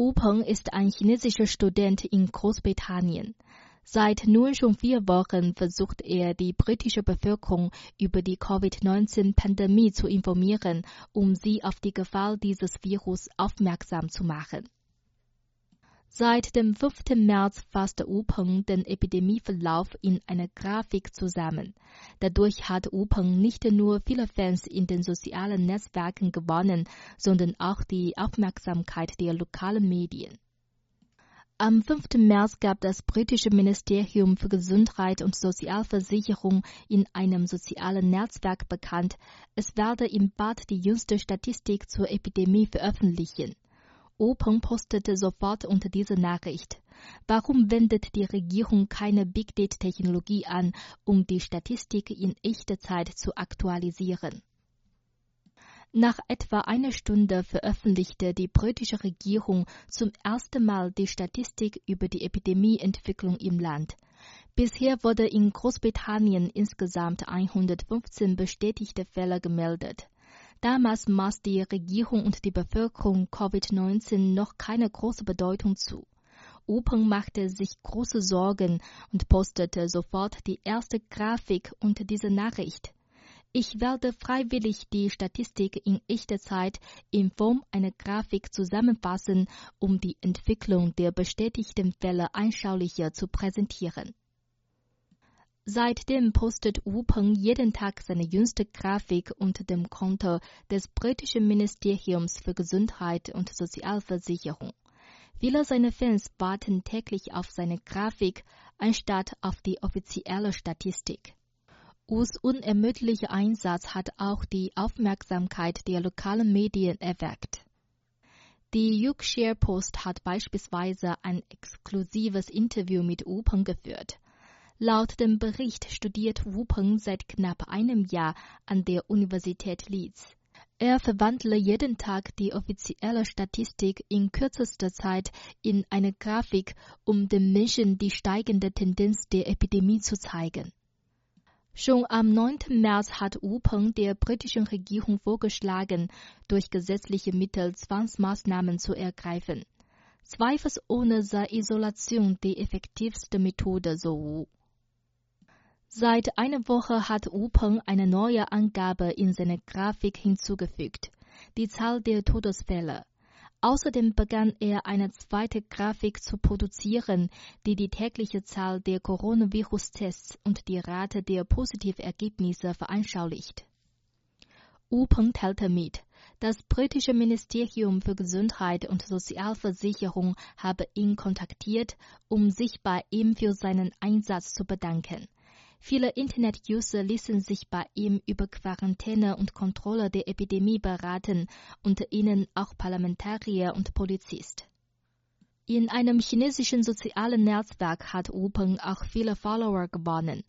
Wu Peng ist ein chinesischer Student in Großbritannien. Seit nun schon vier Wochen versucht er, die britische Bevölkerung über die Covid-19-Pandemie zu informieren, um sie auf die Gefahr dieses Virus aufmerksam zu machen. Seit dem 5. März fasste Peng den Epidemieverlauf in einer Grafik zusammen. Dadurch hat Peng nicht nur viele Fans in den sozialen Netzwerken gewonnen, sondern auch die Aufmerksamkeit der lokalen Medien. Am 5. März gab das britische Ministerium für Gesundheit und Sozialversicherung in einem sozialen Netzwerk bekannt, es werde im Bad die jüngste Statistik zur Epidemie veröffentlichen. Openg postete sofort unter dieser Nachricht. Warum wendet die Regierung keine Big Data-Technologie an, um die Statistik in echter Zeit zu aktualisieren? Nach etwa einer Stunde veröffentlichte die britische Regierung zum ersten Mal die Statistik über die Epidemieentwicklung im Land. Bisher wurde in Großbritannien insgesamt 115 bestätigte Fälle gemeldet. Damals maß die Regierung und die Bevölkerung Covid-19 noch keine große Bedeutung zu. Openg machte sich große Sorgen und postete sofort die erste Grafik unter dieser Nachricht. Ich werde freiwillig die Statistik in echter Zeit in Form einer Grafik zusammenfassen, um die Entwicklung der bestätigten Fälle anschaulicher zu präsentieren. Seitdem postet Wu Peng jeden Tag seine jüngste Grafik unter dem Konto des britischen Ministeriums für Gesundheit und Sozialversicherung. Viele seiner Fans warten täglich auf seine Grafik anstatt auf die offizielle Statistik. Wus unermüdlicher Einsatz hat auch die Aufmerksamkeit der lokalen Medien erweckt. Die Yorkshire Post hat beispielsweise ein exklusives Interview mit Wu Peng geführt. Laut dem Bericht studiert Wu Peng seit knapp einem Jahr an der Universität Leeds. Er verwandle jeden Tag die offizielle Statistik in kürzester Zeit in eine Grafik, um den Menschen die steigende Tendenz der Epidemie zu zeigen. Schon am 9. März hat Wu Peng der britischen Regierung vorgeschlagen, durch gesetzliche Mittel Zwangsmaßnahmen zu ergreifen. Zweifelsohne sei Isolation die effektivste Methode, so Wu. Seit einer Woche hat Wu Peng eine neue Angabe in seine Grafik hinzugefügt, die Zahl der Todesfälle. Außerdem begann er eine zweite Grafik zu produzieren, die die tägliche Zahl der Coronavirus-Tests und die Rate der Positivergebnisse veranschaulicht. Wu Peng teilte mit, das britische Ministerium für Gesundheit und Sozialversicherung habe ihn kontaktiert, um sich bei ihm für seinen Einsatz zu bedanken. Viele Internet-User ließen sich bei ihm über Quarantäne und Kontrolle der Epidemie beraten, unter ihnen auch Parlamentarier und Polizist. In einem chinesischen sozialen Netzwerk hat Wu Peng auch viele Follower gewonnen.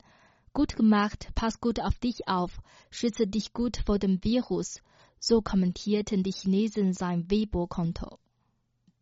Gut gemacht, pass gut auf dich auf, schütze dich gut vor dem Virus, so kommentierten die Chinesen sein Weibo-Konto.